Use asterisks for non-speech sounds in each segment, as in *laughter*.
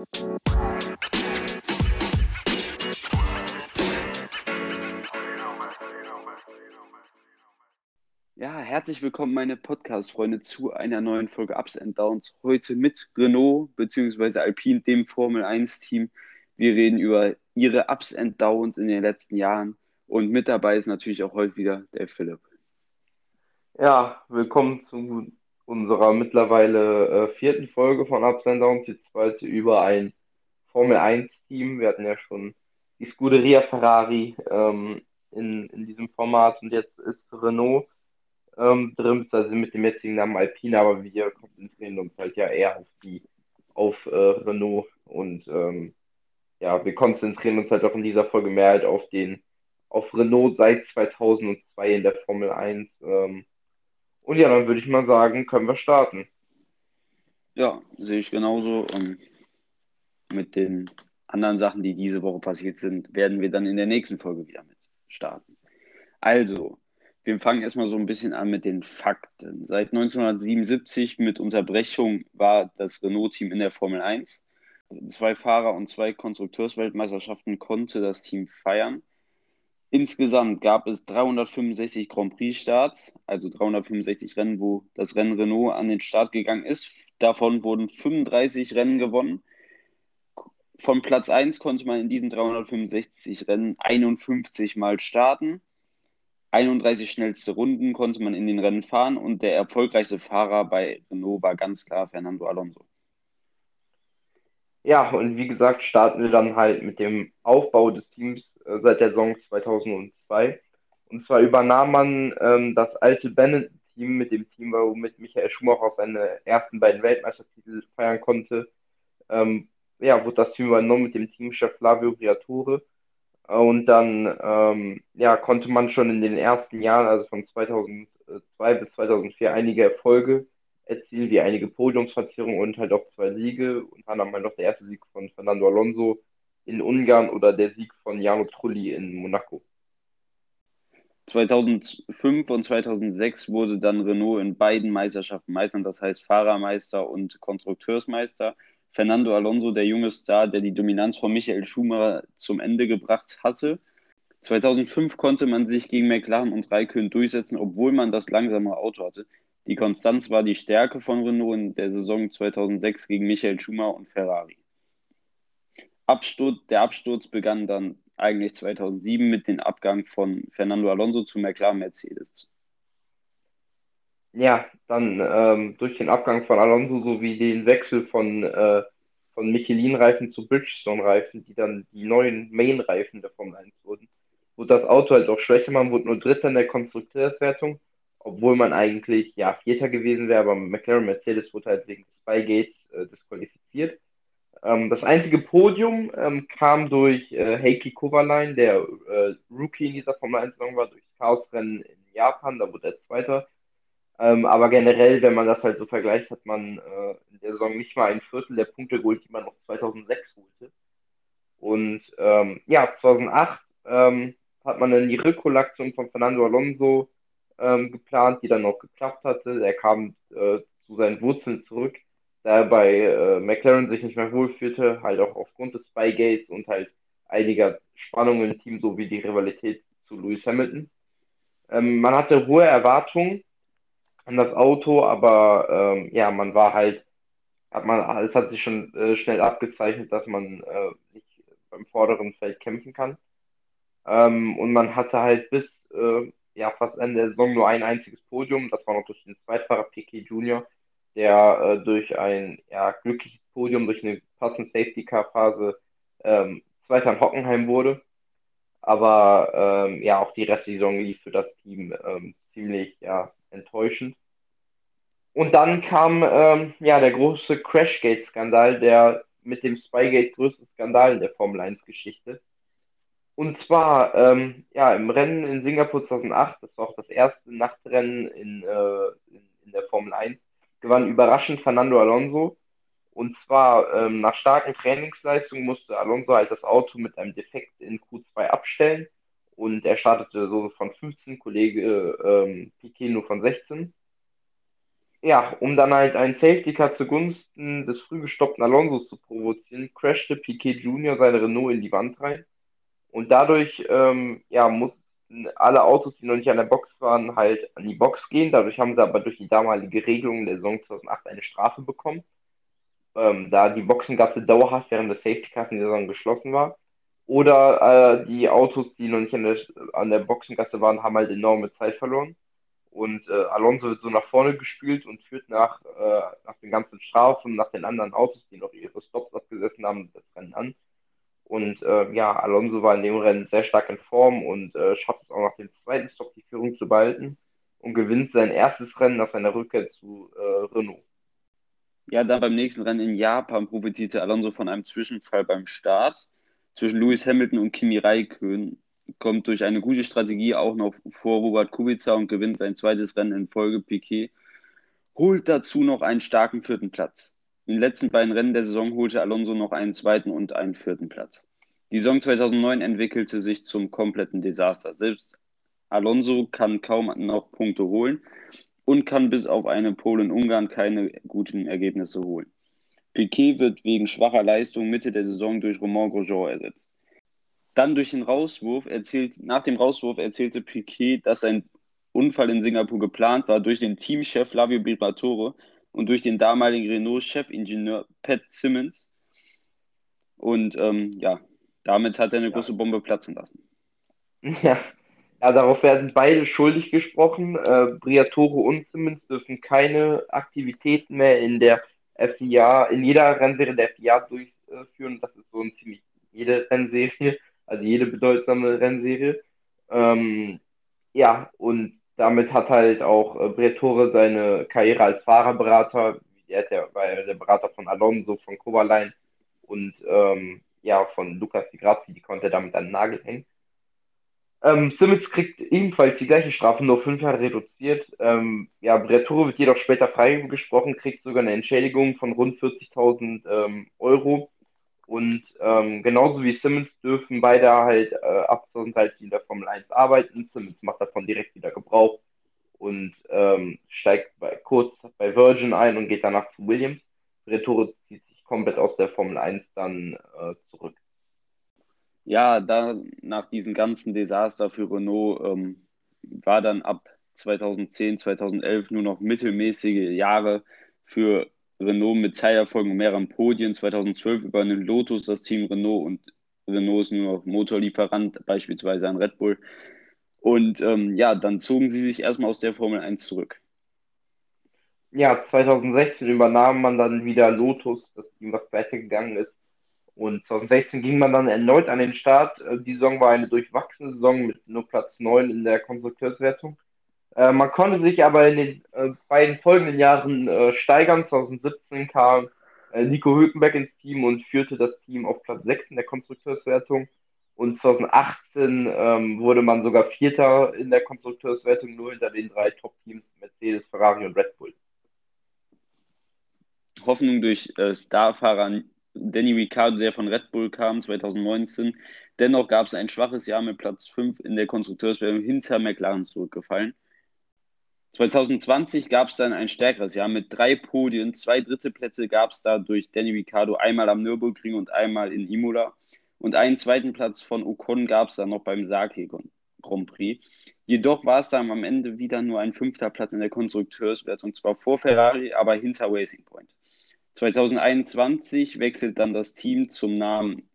Ja, herzlich willkommen, meine Podcast-Freunde, zu einer neuen Folge Ups and Downs. Heute mit Renault bzw. Alpine, dem Formel 1-Team. Wir reden über ihre Ups and Downs in den letzten Jahren. Und mit dabei ist natürlich auch heute wieder der Philipp. Ja, willkommen zu unserer mittlerweile äh, vierten Folge von Ups and Downs. Die zweite über ein Formel 1-Team. Wir hatten ja schon die Scuderia Ferrari ähm, in, in diesem Format und jetzt ist Renault ähm, drin, also mit dem jetzigen Namen Alpine, aber wir konzentrieren uns halt ja eher auf die, auf äh, Renault und ähm, ja, wir konzentrieren uns halt auch in dieser Folge mehr halt auf den, auf Renault seit 2002 in der Formel 1. Ähm, und ja, dann würde ich mal sagen, können wir starten. Ja, sehe ich genauso. Und mit den anderen Sachen, die diese Woche passiert sind, werden wir dann in der nächsten Folge wieder mit starten. Also, wir fangen erstmal so ein bisschen an mit den Fakten. Seit 1977 mit Unterbrechung war das Renault-Team in der Formel 1. Zwei Fahrer und zwei Konstrukteursweltmeisterschaften konnte das Team feiern. Insgesamt gab es 365 Grand Prix-Starts, also 365 Rennen, wo das Rennen Renault an den Start gegangen ist. Davon wurden 35 Rennen gewonnen. Von Platz 1 konnte man in diesen 365 Rennen 51 Mal starten. 31 schnellste Runden konnte man in den Rennen fahren und der erfolgreichste Fahrer bei Renault war ganz klar Fernando Alonso. Ja, und wie gesagt, starten wir dann halt mit dem Aufbau des Teams äh, seit der Saison 2002. Und zwar übernahm man ähm, das alte Benetton-Team mit dem Team, womit Michael Schumacher seine ersten beiden Weltmeistertitel feiern konnte. Ähm, ja, wurde das Team übernommen mit dem Teamchef Flavio Briatore. Und dann ähm, ja, konnte man schon in den ersten Jahren, also von 2002 bis 2004, einige Erfolge erzielen, wie einige Podiumsplatzierungen und halt auch zwei Siege. Und dann haben wir noch der erste Sieg von Fernando Alonso in Ungarn oder der Sieg von Jarno Trulli in Monaco. 2005 und 2006 wurde dann Renault in beiden Meisterschaften Meister, das heißt Fahrermeister und Konstrukteursmeister. Fernando Alonso, der junge Star, der die Dominanz von Michael Schumacher zum Ende gebracht hatte. 2005 konnte man sich gegen McLaren und Raikön durchsetzen, obwohl man das langsame Auto hatte. Die Konstanz war die Stärke von Renault in der Saison 2006 gegen Michael Schumacher und Ferrari. Absturz, der Absturz begann dann eigentlich 2007 mit dem Abgang von Fernando Alonso zu McLaren Mercedes. Ja, dann ähm, durch den Abgang von Alonso sowie den Wechsel von, äh, von Michelin-Reifen zu Bridgestone-Reifen, die dann die neuen Main-Reifen der Formel 1 wurden, wurde das Auto halt auch schwächer. Man wurde nur Dritter in der Konstrukteurswertung, obwohl man eigentlich ja Vierter gewesen wäre, aber McLaren Mercedes wurde halt wegen Spygates äh, disqualifiziert. Ähm, das einzige Podium ähm, kam durch äh, Heikki Kovalainen, der äh, Rookie in dieser Formel 1-Saison war, durch Chaosrennen in Japan, da wurde er Zweiter. Ähm, aber generell, wenn man das halt so vergleicht, hat man äh, in der Saison nicht mal ein Viertel der Punkte geholt, die man noch 2006 holte. Und ähm, ja, 2008 ähm, hat man dann die Rückholaktion von Fernando Alonso ähm, geplant, die dann auch geklappt hatte. Er kam äh, zu seinen Wurzeln zurück, da er bei äh, McLaren sich nicht mehr wohlfühlte, halt auch aufgrund des Spygates und halt einiger Spannungen im Team sowie die Rivalität zu Lewis Hamilton. Ähm, man hatte hohe Erwartungen an das Auto, aber ähm, ja, man war halt, hat man, es hat sich schon äh, schnell abgezeichnet, dass man äh, nicht beim vorderen Feld kämpfen kann. Ähm, und man hatte halt bis äh, ja, fast Ende der Saison nur ein einziges Podium. Das war noch durch den Zweitfahrer Piquet Junior, der äh, durch ein ja, glückliches Podium, durch eine passende Safety Car Phase ähm, Zweiter in Hockenheim wurde. Aber ähm, ja, auch die Restsaison lief für das Team ähm, ziemlich ja, enttäuschend. Und dann kam ähm, ja der große Crashgate-Skandal, der mit dem Spygate größte Skandal in der Formel 1-Geschichte. Und zwar ähm, ja im Rennen in Singapur 2008, das war auch das erste Nachtrennen in, äh, in, in, der Formel 1, gewann überraschend Fernando Alonso. Und zwar ähm, nach starken Trainingsleistungen musste Alonso halt das Auto mit einem Defekt in Q2 abstellen. Und er startete so von 15, Kollege ähm, Piquet nur von 16. ja, um dann halt einen Safety Car zugunsten des früh gestoppten Alonsos zu provozieren, crashte Piquet Jr. seine Renault in die Wand rein. Und dadurch ähm, ja, mussten alle Autos, die noch nicht an der Box waren, halt an die Box gehen. Dadurch haben sie aber durch die damalige Regelung der Saison 2008 eine Strafe bekommen, ähm, da die Boxengasse dauerhaft während des Safety Cars in der Saison geschlossen war. Oder äh, die Autos, die noch nicht an der, an der Boxengasse waren, haben halt enorme Zeit verloren. Und äh, Alonso wird so nach vorne gespült und führt nach, äh, nach den ganzen Strafen, nach den anderen Autos, die noch ihre Stops abgesessen haben, das Rennen an. Und äh, ja, Alonso war in dem Rennen sehr stark in Form und äh, schafft es auch nach dem zweiten Stop die Führung zu behalten und gewinnt sein erstes Rennen nach seiner Rückkehr zu äh, Renault. Ja, dann beim nächsten Rennen in Japan profitierte Alonso von einem Zwischenfall beim Start zwischen Lewis Hamilton und Kimi Räikkönen kommt durch eine gute Strategie auch noch vor Robert Kubica und gewinnt sein zweites Rennen in Folge. Piquet holt dazu noch einen starken vierten Platz. In den letzten beiden Rennen der Saison holte Alonso noch einen zweiten und einen vierten Platz. Die Saison 2009 entwickelte sich zum kompletten Desaster. Selbst Alonso kann kaum noch Punkte holen und kann bis auf eine Pole in Ungarn keine guten Ergebnisse holen. Piquet wird wegen schwacher Leistung Mitte der Saison durch Romain Grosjean ersetzt. Dann durch den Rauswurf erzählt, nach dem Rauswurf erzählte Piquet, dass ein Unfall in Singapur geplant war durch den Teamchef Flavio Briatore und durch den damaligen Renault-Chefingenieur Pat Simmons. Und ähm, ja, damit hat er eine ja. große Bombe platzen lassen. *laughs* Ja. ja, darauf werden beide schuldig gesprochen. Äh, Briatore und Simmons dürfen keine Aktivitäten mehr in der FIA, in jeder Rennserie der FIA durchführen. Das ist so ein ziemlich jede Rennserie also jede bedeutsame Rennserie. Ähm, ja, und damit hat halt auch äh, Bretore seine Karriere als Fahrerberater, er der, war der Berater von Alonso, von Kovalainen und ähm, ja, von Lukas Di Grassi, die konnte er damit an den Nagel hängen. Ähm, Simmons kriegt ebenfalls die gleiche Strafe, nur fünf Jahre reduziert. Ähm, ja, Bretore wird jedoch später freigesprochen, kriegt sogar eine Entschädigung von rund 40.000 ähm, Euro und ähm, genauso wie Simmons dürfen beide halt äh, ab 2013 in der Formel 1 arbeiten. Simmons macht davon direkt wieder Gebrauch und ähm, steigt bei, kurz bei Virgin ein und geht danach zu Williams. Retore zieht sich komplett aus der Formel 1 dann äh, zurück. Ja, da nach diesem ganzen Desaster für Renault ähm, war dann ab 2010, 2011 nur noch mittelmäßige Jahre für Renault mit Zeilerfolgen und mehreren Podien. 2012 übernimmt Lotus das Team Renault und Renault ist nur noch Motorlieferant, beispielsweise an Red Bull. Und ähm, ja, dann zogen sie sich erstmal aus der Formel 1 zurück. Ja, 2016 übernahm man dann wieder Lotus, das Team, was weitergegangen ist. Und 2016 ging man dann erneut an den Start. Äh, die Saison war eine durchwachsene Saison mit nur Platz 9 in der Konstrukteurswertung. Äh, man konnte sich aber in den äh, beiden folgenden Jahren äh, steigern. 2017 kam äh, Nico Hülkenberg ins Team und führte das Team auf Platz 6 in der Konstrukteurswertung. Und 2018 ähm, wurde man sogar Vierter in der Konstrukteurswertung, nur hinter den drei Top-Teams Mercedes, Ferrari und Red Bull. Hoffnung durch äh, Starfahrer Danny Ricciardo, der von Red Bull kam 2019. Dennoch gab es ein schwaches Jahr mit Platz 5 in der Konstrukteurswertung hinter McLaren zurückgefallen. 2020 gab es dann ein stärkeres Jahr mit drei Podien. Zwei dritte Plätze gab es da durch Danny Ricciardo, einmal am Nürburgring und einmal in Imola. Und einen zweiten Platz von Ocon gab es dann noch beim Sake Grand Prix. Jedoch war es dann am Ende wieder nur ein fünfter Platz in der Konstrukteurswertung, zwar vor Ferrari, aber hinter Racing Point. 2021 wechselt dann das Team zum Namen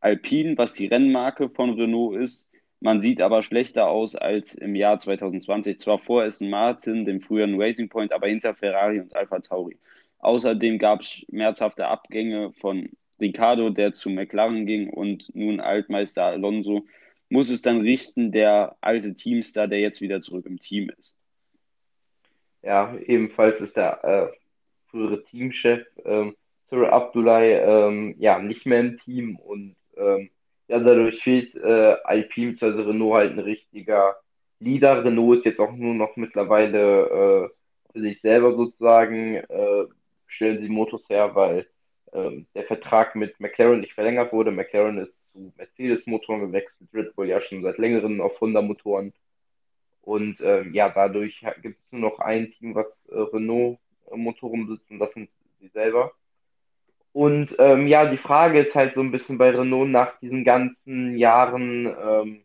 Alpine, was die Rennmarke von Renault ist. Man sieht aber schlechter aus als im Jahr 2020. Zwar vor Aston Martin, dem früheren Racing Point, aber hinter Ferrari und Alpha Tauri. Außerdem gab es schmerzhafte Abgänge von Ricardo, der zu McLaren ging, und nun Altmeister Alonso. Muss es dann richten, der alte Teamstar, der jetzt wieder zurück im Team ist. Ja, ebenfalls ist der äh, frühere Teamchef ähm, Sir Abdullahi ähm, ja nicht mehr im Team und ähm, ja, dadurch fehlt äh, Alpine bzw. Renault halt ein richtiger Leader. Renault ist jetzt auch nur noch mittlerweile äh, für sich selber sozusagen, äh, stellen sie Motors her, weil äh, der Vertrag mit McLaren nicht verlängert wurde. McLaren ist zu Mercedes-Motoren gewechselt, Red Bull ja schon seit längerem auf Honda-Motoren. Und ähm, ja, dadurch gibt es nur noch ein Team, was äh, Renault-Motoren besitzt und das sind sie selber. Und ähm, ja, die Frage ist halt so ein bisschen bei Renault nach diesen ganzen Jahren, ähm,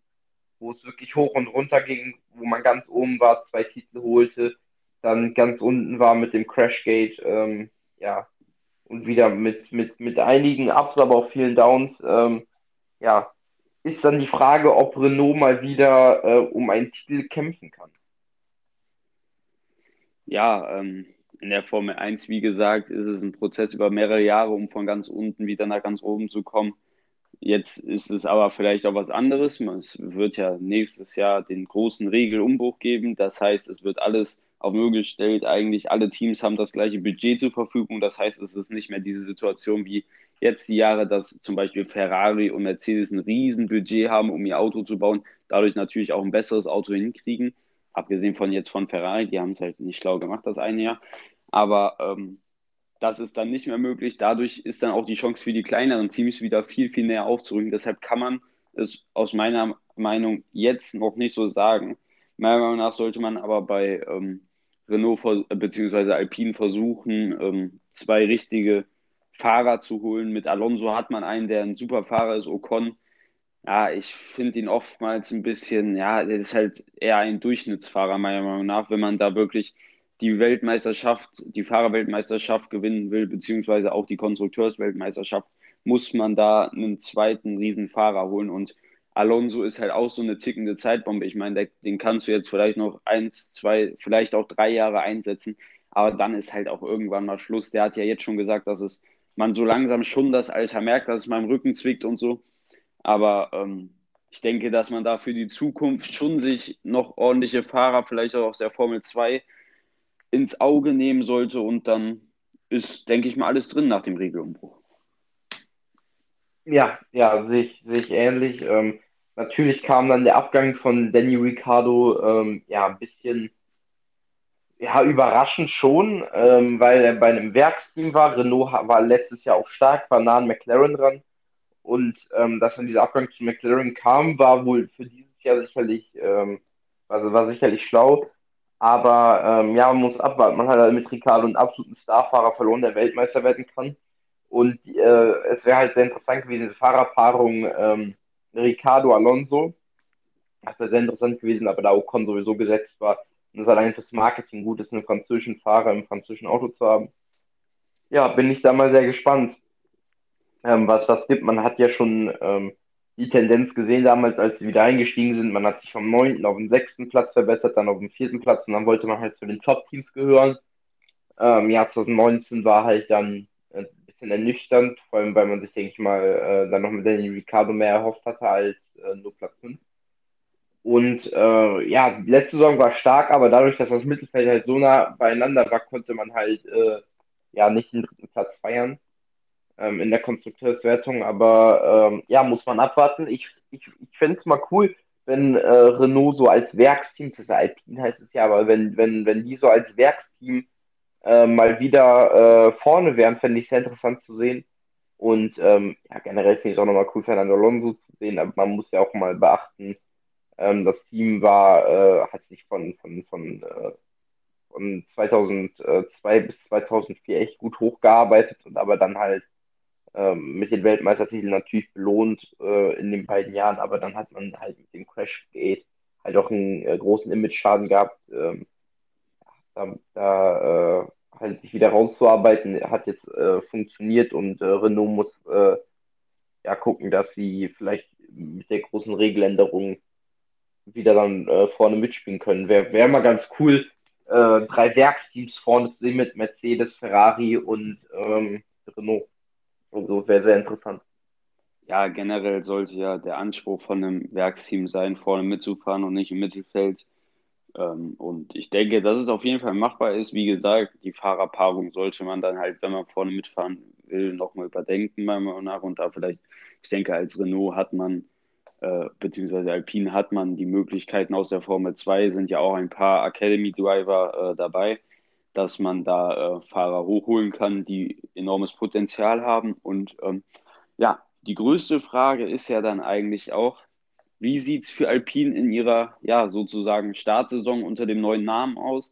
wo es wirklich hoch und runter ging, wo man ganz oben war, zwei Titel holte, dann ganz unten war mit dem Crashgate, ähm, ja, und wieder mit, mit, mit einigen Ups, aber auch vielen Downs, ähm, ja, ist dann die Frage, ob Renault mal wieder äh, um einen Titel kämpfen kann. Ja, ähm, in der Formel 1, wie gesagt, ist es ein Prozess über mehrere Jahre, um von ganz unten wieder nach ganz oben zu kommen. Jetzt ist es aber vielleicht auch was anderes. Es wird ja nächstes Jahr den großen Regelumbruch geben. Das heißt, es wird alles auf Null gestellt. Eigentlich alle Teams haben das gleiche Budget zur Verfügung. Das heißt, es ist nicht mehr diese Situation wie jetzt die Jahre, dass zum Beispiel Ferrari und Mercedes ein Riesenbudget haben, um ihr Auto zu bauen, dadurch natürlich auch ein besseres Auto hinkriegen. Abgesehen von jetzt von Ferrari, die haben es halt nicht schlau gemacht das eine Jahr. Aber ähm, das ist dann nicht mehr möglich. Dadurch ist dann auch die Chance für die kleineren Teams wieder viel, viel näher aufzurücken. Deshalb kann man es aus meiner Meinung jetzt noch nicht so sagen. Meiner Meinung nach sollte man aber bei ähm, Renault bzw. Alpine versuchen, ähm, zwei richtige Fahrer zu holen. Mit Alonso hat man einen, der ein super Fahrer ist, Ocon. Ja, ich finde ihn oftmals ein bisschen, ja, der ist halt eher ein Durchschnittsfahrer, meiner Meinung nach, wenn man da wirklich die Weltmeisterschaft, die Fahrerweltmeisterschaft gewinnen will, beziehungsweise auch die Konstrukteursweltmeisterschaft, muss man da einen zweiten Riesenfahrer holen. Und Alonso ist halt auch so eine tickende Zeitbombe. Ich meine, den kannst du jetzt vielleicht noch eins, zwei, vielleicht auch drei Jahre einsetzen, aber dann ist halt auch irgendwann mal Schluss. Der hat ja jetzt schon gesagt, dass es man so langsam schon das Alter merkt, dass es meinem Rücken zwickt und so. Aber ähm, ich denke, dass man da für die Zukunft schon sich noch ordentliche Fahrer, vielleicht auch aus der Formel 2, ins Auge nehmen sollte und dann ist, denke ich mal, alles drin nach dem Regelumbruch. Ja, ja, sehe ich, sehe ich ähnlich. Ähm, natürlich kam dann der Abgang von Danny Ricciardo ähm, ja ein bisschen ja, überraschend schon, ähm, weil er bei einem Werksteam war. Renault war letztes Jahr auch stark, war nah an McLaren dran. Und ähm, dass dann dieser Abgang zu McLaren kam, war wohl für dieses Jahr sicherlich, ähm, also war sicherlich schlau. Aber ähm, ja, man muss abwarten. Man hat halt mit Ricardo einen absoluten Starfahrer verloren, der Weltmeister werden kann. Und äh, es wäre halt sehr interessant gewesen, diese Fahrerpaarung ähm, Ricardo Alonso. Das wäre sehr interessant gewesen, aber da Ocon sowieso gesetzt war, und es allein fürs Marketing gut ist, einen französischen Fahrer im französischen Auto zu haben. Ja, bin ich da mal sehr gespannt, ähm, was das gibt. Man hat ja schon ähm, die Tendenz gesehen damals, als sie wieder eingestiegen sind. Man hat sich vom 9. auf den 6. Platz verbessert, dann auf den 4. Platz und dann wollte man halt zu den Top-Teams gehören. Ähm, Jahr 2019 war halt dann äh, ein bisschen ernüchternd, vor allem weil man sich, denke ich mal, äh, dann noch mit Daniel Ricciardo mehr erhofft hatte als äh, nur Platz 5. Und äh, ja, letzte Saison war stark, aber dadurch, dass das Mittelfeld halt so nah beieinander war, konnte man halt äh, ja nicht den dritten Platz feiern ähm, in der Konstrukteurswertung, aber ähm, ja, muss man abwarten. Ich, ich, ich fände es mal cool, wenn äh, Renault so als Werksteam, das Alpine heißt es ja, aber wenn, wenn, wenn die so als Werksteam äh, mal wieder äh, vorne wären, fände ich sehr interessant zu sehen. Und ähm, ja, generell finde ich es auch nochmal cool, Fernando Alonso zu sehen, aber man muss ja auch mal beachten, ähm, das Team war, äh, hat sich von, von, von, äh, von 2002 bis 2004 echt gut hochgearbeitet und aber dann halt ähm, mit den Weltmeistertiteln natürlich belohnt äh, in den beiden Jahren, aber dann hat man halt mit dem Crashgate halt auch einen äh, großen Image-Schaden gehabt. Ähm, da, da äh, halt sich wieder rauszuarbeiten, hat jetzt äh, funktioniert und äh, Renault muss äh, ja gucken, dass sie vielleicht mit der großen Regeländerung wieder dann vorne mitspielen können. Wäre wär mal ganz cool, drei Werksteams vorne zu sehen mit Mercedes, Ferrari und ähm, Renault. Also wäre sehr interessant. Ja, generell sollte ja der Anspruch von einem Werksteam sein, vorne mitzufahren und nicht im Mittelfeld. Ähm, und ich denke, dass es auf jeden Fall machbar ist. Wie gesagt, die Fahrerpaarung sollte man dann halt, wenn man vorne mitfahren will, nochmal überdenken, meiner Meinung nach. Und da vielleicht, ich denke, als Renault hat man, äh, beziehungsweise Alpine hat man die Möglichkeiten aus der Formel 2, sind ja auch ein paar Academy Driver äh, dabei dass man da äh, Fahrer hochholen kann, die enormes Potenzial haben. Und ähm, ja, die größte Frage ist ja dann eigentlich auch, wie sieht es für Alpine in ihrer, ja, sozusagen Startsaison unter dem neuen Namen aus?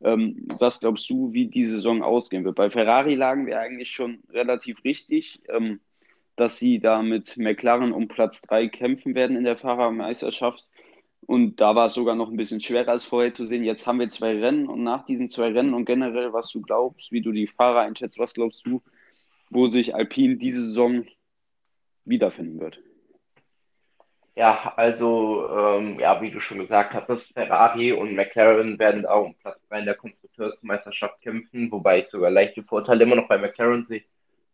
Ähm, was glaubst du, wie die Saison ausgehen wird? Bei Ferrari lagen wir eigentlich schon relativ richtig, ähm, dass sie da mit McLaren um Platz 3 kämpfen werden in der Fahrermeisterschaft. Und da war es sogar noch ein bisschen schwerer als vorher zu sehen. Jetzt haben wir zwei Rennen und nach diesen zwei Rennen und generell, was du glaubst, wie du die Fahrer einschätzt, was glaubst du, wo sich Alpine diese Saison wiederfinden wird? Ja, also, ähm, ja, wie du schon gesagt hast, Ferrari und McLaren werden auch um Platz 3 in der Konstrukteursmeisterschaft kämpfen, wobei ich sogar leichte Vorteile immer noch bei McLaren sehe.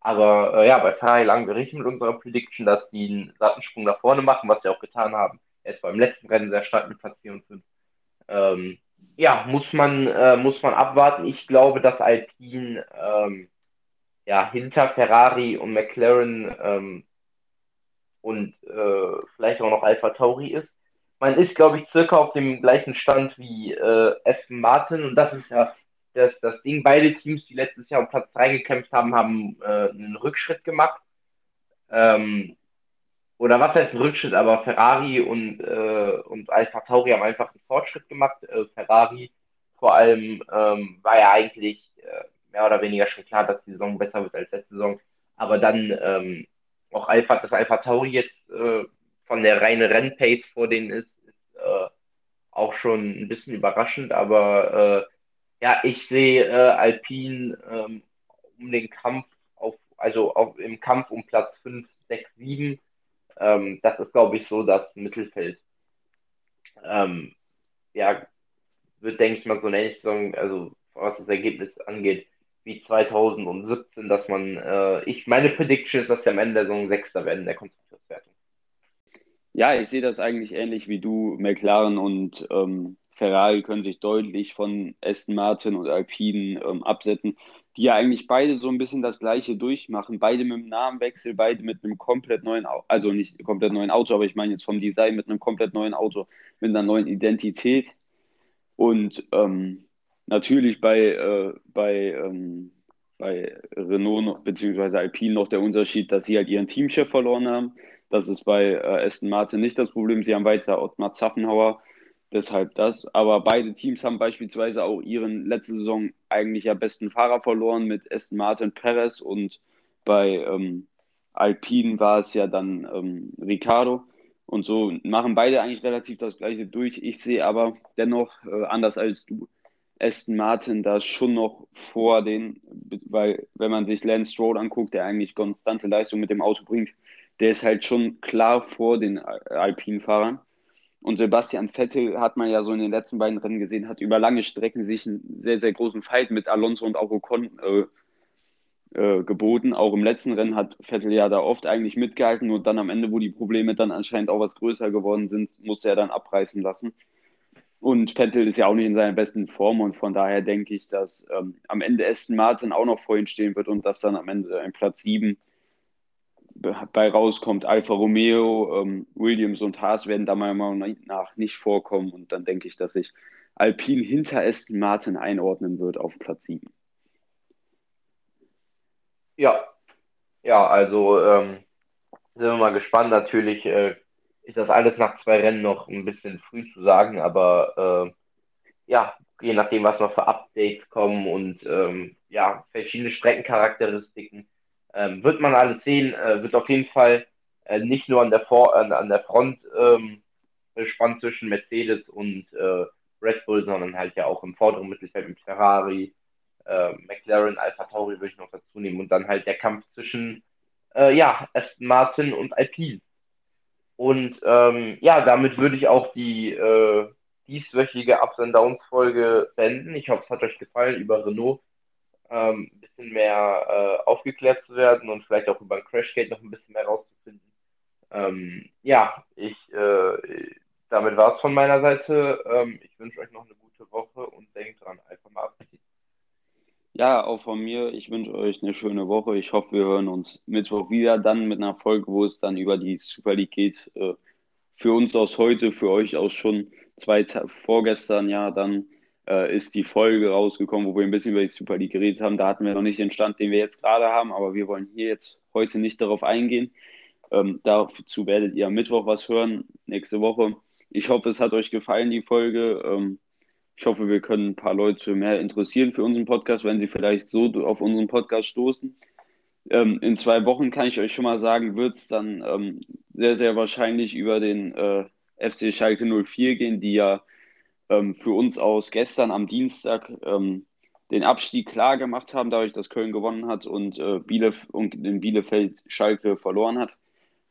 Aber äh, ja, bei Ferrari lagen wir richtig mit unserer Prediction, dass die einen Sattensprung nach vorne machen, was sie auch getan haben. Erst beim letzten Rennen sehr stark mit Platz 4 und 5. Ähm, ja, muss man, äh, muss man abwarten. Ich glaube, dass Alpine ähm, ja, hinter Ferrari und McLaren ähm, und äh, vielleicht auch noch Alpha Tauri ist. Man ist, glaube ich, circa auf dem gleichen Stand wie äh, Aston Martin und das ist ja das, das Ding. Beide Teams, die letztes Jahr um Platz 3 gekämpft haben, haben äh, einen Rückschritt gemacht. Ähm, oder was heißt Rückschritt, aber Ferrari und, äh, und Alpha Tauri haben einfach einen Fortschritt gemacht. Äh, Ferrari vor allem ähm, war ja eigentlich äh, mehr oder weniger schon klar, dass die Saison besser wird als letzte Saison. Aber dann ähm, auch Alpha, dass Alpha Tauri jetzt äh, von der reinen Rennpace vor denen ist, ist äh, auch schon ein bisschen überraschend. Aber äh, ja, ich sehe äh, Alpine ähm, um den Kampf auf, also auf, im Kampf um Platz 5, 6, 7. Ähm, das ist, glaube ich, so das Mittelfeld. Ähm, ja, wird, denke ich mal, so eine Saison, also was das Ergebnis angeht, wie 2017, dass man, äh, ich, meine Prediction ist, dass sie am Ende der Saison Sechster werden der Konstrukteurswertung. Ja, ich sehe das eigentlich ähnlich wie du. McLaren und ähm, Ferrari können sich deutlich von Aston Martin und Alpine ähm, absetzen, die ja eigentlich beide so ein bisschen das Gleiche durchmachen. Beide mit einem Namenwechsel, beide mit einem komplett neuen also nicht komplett neuen Auto, aber ich meine jetzt vom Design mit einem komplett neuen Auto, mit einer neuen Identität. Und ähm, natürlich bei, äh, bei, ähm, bei Renault bzw. Alpine noch der Unterschied, dass sie halt ihren Teamchef verloren haben. Das ist bei äh, Aston Martin nicht das Problem. Sie haben weiter Ottmar Zaffenhauer, deshalb das. Aber beide Teams haben beispielsweise auch ihren letzte Saison eigentlich ja besten Fahrer verloren mit Aston Martin Perez und bei ähm, Alpine war es ja dann ähm, Ricardo. Und so machen beide eigentlich relativ das gleiche durch. Ich sehe aber dennoch, äh, anders als du, Aston Martin da schon noch vor den, weil wenn man sich Lance Stroll anguckt, der eigentlich konstante Leistung mit dem Auto bringt, der ist halt schon klar vor den Alpinfahrern. Und Sebastian Vettel hat man ja so in den letzten beiden Rennen gesehen, hat über lange Strecken sich einen sehr, sehr großen Fight mit Alonso und auch Ocon äh, äh, geboten. Auch im letzten Rennen hat Vettel ja da oft eigentlich mitgehalten, nur dann am Ende, wo die Probleme dann anscheinend auch was größer geworden sind, musste er dann abreißen lassen. Und Vettel ist ja auch nicht in seiner besten Form und von daher denke ich, dass ähm, am Ende Aston Martin auch noch vor ihm stehen wird und dass dann am Ende ein Platz 7 bei rauskommt. Alfa Romeo, ähm, Williams und Haas werden da meiner Meinung nach nicht vorkommen und dann denke ich, dass sich Alpine hinter Aston Martin einordnen wird auf Platz 7. Ja, ja, also ähm, sind wir mal gespannt. Natürlich äh, ist das alles nach zwei Rennen noch ein bisschen früh zu sagen, aber äh, ja, je nachdem, was noch für Updates kommen und ähm, ja, verschiedene Streckencharakteristiken, ähm, wird man alles sehen. Äh, wird auf jeden Fall äh, nicht nur an der, Vor an, an der Front ähm, spannend zwischen Mercedes und äh, Red Bull, sondern halt ja auch im vorderen Mittelfeld mit Ferrari, äh, McLaren, Alpha Tauri würde ich noch dazu nehmen und dann halt der Kampf zwischen äh, ja, Aston Martin und Alpine. Und ähm, ja, damit würde ich auch die äh, dieswöchige Ups and Downs Folge beenden. Ich hoffe, es hat euch gefallen, über Renault ähm, ein bisschen mehr äh, aufgeklärt zu werden und vielleicht auch über ein Crashgate noch ein bisschen mehr rauszufinden. Ähm, ja, ich, äh, damit war es von meiner Seite. Ähm, ich wünsche euch noch eine gute Woche und denkt dran, einfach mal abziehen. Ja, auch von mir. Ich wünsche euch eine schöne Woche. Ich hoffe, wir hören uns Mittwoch wieder dann mit einer Folge, wo es dann über die Super League geht. Äh, für uns aus heute, für euch aus schon zwei Tage vorgestern, ja, dann äh, ist die Folge rausgekommen, wo wir ein bisschen über die Super League geredet haben. Da hatten wir noch nicht den Stand, den wir jetzt gerade haben, aber wir wollen hier jetzt heute nicht darauf eingehen. Ähm, dazu werdet ihr am Mittwoch was hören, nächste Woche. Ich hoffe, es hat euch gefallen, die Folge. Ähm, ich hoffe, wir können ein paar Leute mehr interessieren für unseren Podcast, wenn sie vielleicht so auf unseren Podcast stoßen. Ähm, in zwei Wochen kann ich euch schon mal sagen, wird es dann ähm, sehr, sehr wahrscheinlich über den äh, FC Schalke 04 gehen, die ja ähm, für uns aus gestern am Dienstag ähm, den Abstieg klar gemacht haben, dadurch, dass Köln gewonnen hat und, äh, Bielef und in Bielefeld Schalke verloren hat,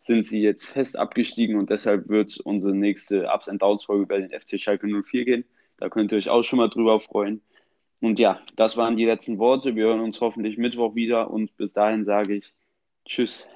sind sie jetzt fest abgestiegen und deshalb wird unsere nächste Ups and Downs Folge über den FC Schalke 04 gehen. Da könnt ihr euch auch schon mal drüber freuen. Und ja, das waren die letzten Worte. Wir hören uns hoffentlich Mittwoch wieder und bis dahin sage ich Tschüss.